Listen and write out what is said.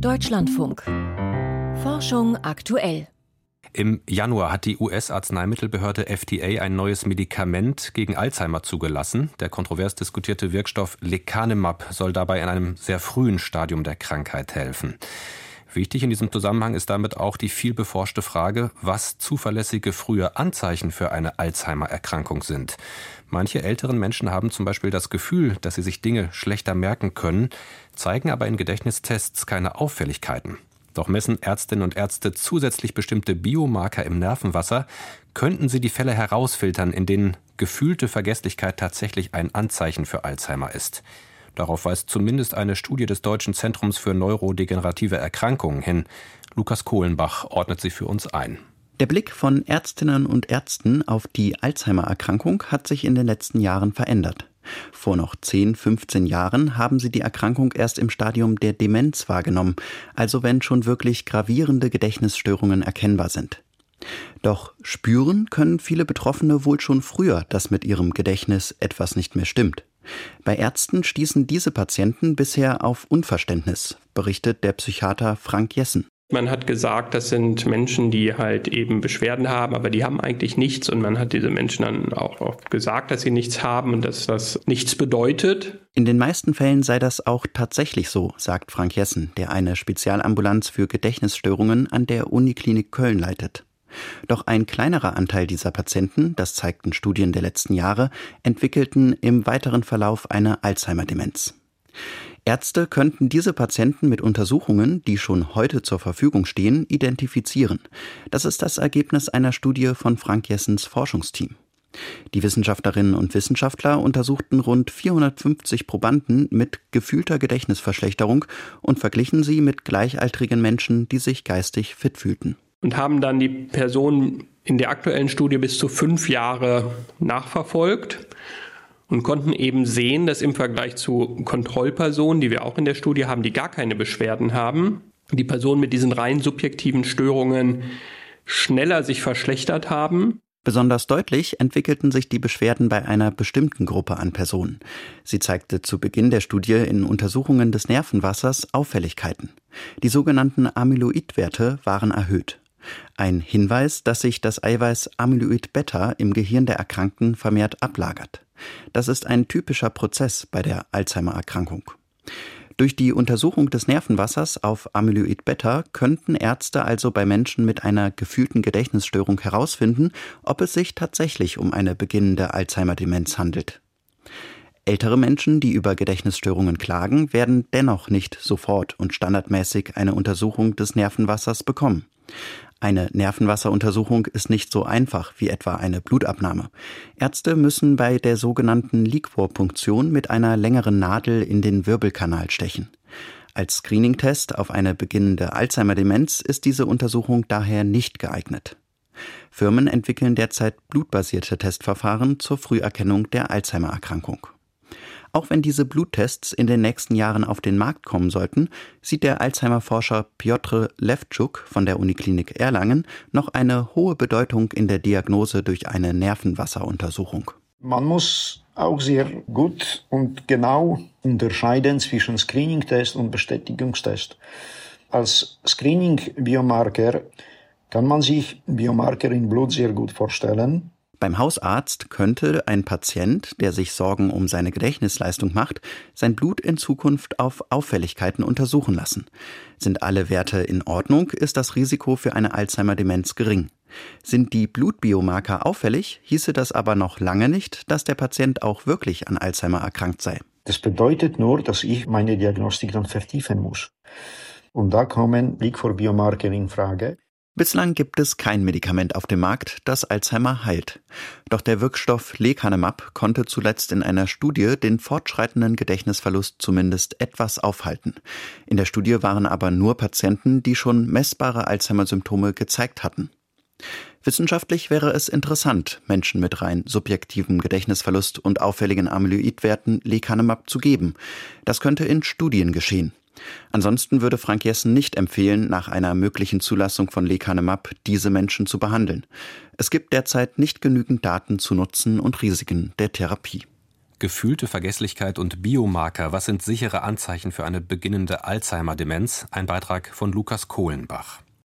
Deutschlandfunk. Forschung aktuell. Im Januar hat die US-Arzneimittelbehörde FDA ein neues Medikament gegen Alzheimer zugelassen. Der kontrovers diskutierte Wirkstoff Lecanemab soll dabei in einem sehr frühen Stadium der Krankheit helfen. Wichtig in diesem Zusammenhang ist damit auch die viel beforschte Frage, was zuverlässige frühe Anzeichen für eine Alzheimer-Erkrankung sind. Manche älteren Menschen haben zum Beispiel das Gefühl, dass sie sich Dinge schlechter merken können, zeigen aber in Gedächtnistests keine Auffälligkeiten. Doch messen Ärztinnen und Ärzte zusätzlich bestimmte Biomarker im Nervenwasser, könnten sie die Fälle herausfiltern, in denen gefühlte Vergesslichkeit tatsächlich ein Anzeichen für Alzheimer ist. Darauf weist zumindest eine Studie des Deutschen Zentrums für neurodegenerative Erkrankungen hin. Lukas Kohlenbach ordnet sie für uns ein. Der Blick von Ärztinnen und Ärzten auf die Alzheimer-Erkrankung hat sich in den letzten Jahren verändert. Vor noch 10, 15 Jahren haben sie die Erkrankung erst im Stadium der Demenz wahrgenommen, also wenn schon wirklich gravierende Gedächtnisstörungen erkennbar sind. Doch spüren können viele Betroffene wohl schon früher, dass mit ihrem Gedächtnis etwas nicht mehr stimmt. Bei Ärzten stießen diese Patienten bisher auf Unverständnis, berichtet der Psychiater Frank Jessen. Man hat gesagt, das sind Menschen, die halt eben Beschwerden haben, aber die haben eigentlich nichts. Und man hat diese Menschen dann auch oft gesagt, dass sie nichts haben und dass das nichts bedeutet. In den meisten Fällen sei das auch tatsächlich so, sagt Frank Jessen, der eine Spezialambulanz für Gedächtnisstörungen an der Uniklinik Köln leitet. Doch ein kleinerer Anteil dieser Patienten, das zeigten Studien der letzten Jahre, entwickelten im weiteren Verlauf eine Alzheimer-Demenz. Ärzte könnten diese Patienten mit Untersuchungen, die schon heute zur Verfügung stehen, identifizieren. Das ist das Ergebnis einer Studie von Frank Jessens Forschungsteam. Die Wissenschaftlerinnen und Wissenschaftler untersuchten rund 450 Probanden mit gefühlter Gedächtnisverschlechterung und verglichen sie mit gleichaltrigen Menschen, die sich geistig fit fühlten. Und haben dann die Personen in der aktuellen Studie bis zu fünf Jahre nachverfolgt und konnten eben sehen, dass im Vergleich zu Kontrollpersonen, die wir auch in der Studie haben, die gar keine Beschwerden haben, die Personen mit diesen rein subjektiven Störungen schneller sich verschlechtert haben. Besonders deutlich entwickelten sich die Beschwerden bei einer bestimmten Gruppe an Personen. Sie zeigte zu Beginn der Studie in Untersuchungen des Nervenwassers Auffälligkeiten. Die sogenannten Amyloidwerte waren erhöht. Ein Hinweis, dass sich das Eiweiß Amyloid Beta im Gehirn der Erkrankten vermehrt ablagert. Das ist ein typischer Prozess bei der Alzheimer-Erkrankung. Durch die Untersuchung des Nervenwassers auf Amyloid Beta könnten Ärzte also bei Menschen mit einer gefühlten Gedächtnisstörung herausfinden, ob es sich tatsächlich um eine beginnende Alzheimer-Demenz handelt. Ältere Menschen, die über Gedächtnisstörungen klagen, werden dennoch nicht sofort und standardmäßig eine Untersuchung des Nervenwassers bekommen. Eine Nervenwasseruntersuchung ist nicht so einfach wie etwa eine Blutabnahme. Ärzte müssen bei der sogenannten Liquorpunktion mit einer längeren Nadel in den Wirbelkanal stechen. Als Screening-Test auf eine beginnende Alzheimer-Demenz ist diese Untersuchung daher nicht geeignet. Firmen entwickeln derzeit blutbasierte Testverfahren zur Früherkennung der Alzheimer-Erkrankung. Auch wenn diese Bluttests in den nächsten Jahren auf den Markt kommen sollten, sieht der Alzheimer-Forscher Piotr Levtschuk von der Uniklinik Erlangen noch eine hohe Bedeutung in der Diagnose durch eine Nervenwasseruntersuchung. Man muss auch sehr gut und genau unterscheiden zwischen Screening-Test und Bestätigungstest. Als Screening-Biomarker kann man sich Biomarker im Blut sehr gut vorstellen. Beim Hausarzt könnte ein Patient, der sich Sorgen um seine Gedächtnisleistung macht, sein Blut in Zukunft auf Auffälligkeiten untersuchen lassen. Sind alle Werte in Ordnung, ist das Risiko für eine Alzheimer-Demenz gering. Sind die Blutbiomarker auffällig, hieße das aber noch lange nicht, dass der Patient auch wirklich an Alzheimer erkrankt sei. Das bedeutet nur, dass ich meine Diagnostik dann vertiefen muss. Und da kommen Liquor-Biomarker in Frage. Bislang gibt es kein Medikament auf dem Markt, das Alzheimer heilt. Doch der Wirkstoff Lecanemab konnte zuletzt in einer Studie den fortschreitenden Gedächtnisverlust zumindest etwas aufhalten. In der Studie waren aber nur Patienten, die schon messbare Alzheimer-Symptome gezeigt hatten. Wissenschaftlich wäre es interessant, Menschen mit rein subjektivem Gedächtnisverlust und auffälligen Amyloidwerten Lecanemab zu geben. Das könnte in Studien geschehen. Ansonsten würde Frank Jessen nicht empfehlen, nach einer möglichen Zulassung von Lecanemab diese Menschen zu behandeln. Es gibt derzeit nicht genügend Daten zu Nutzen und Risiken der Therapie. Gefühlte Vergesslichkeit und Biomarker, was sind sichere Anzeichen für eine beginnende Alzheimer-Demenz? Ein Beitrag von Lukas Kohlenbach.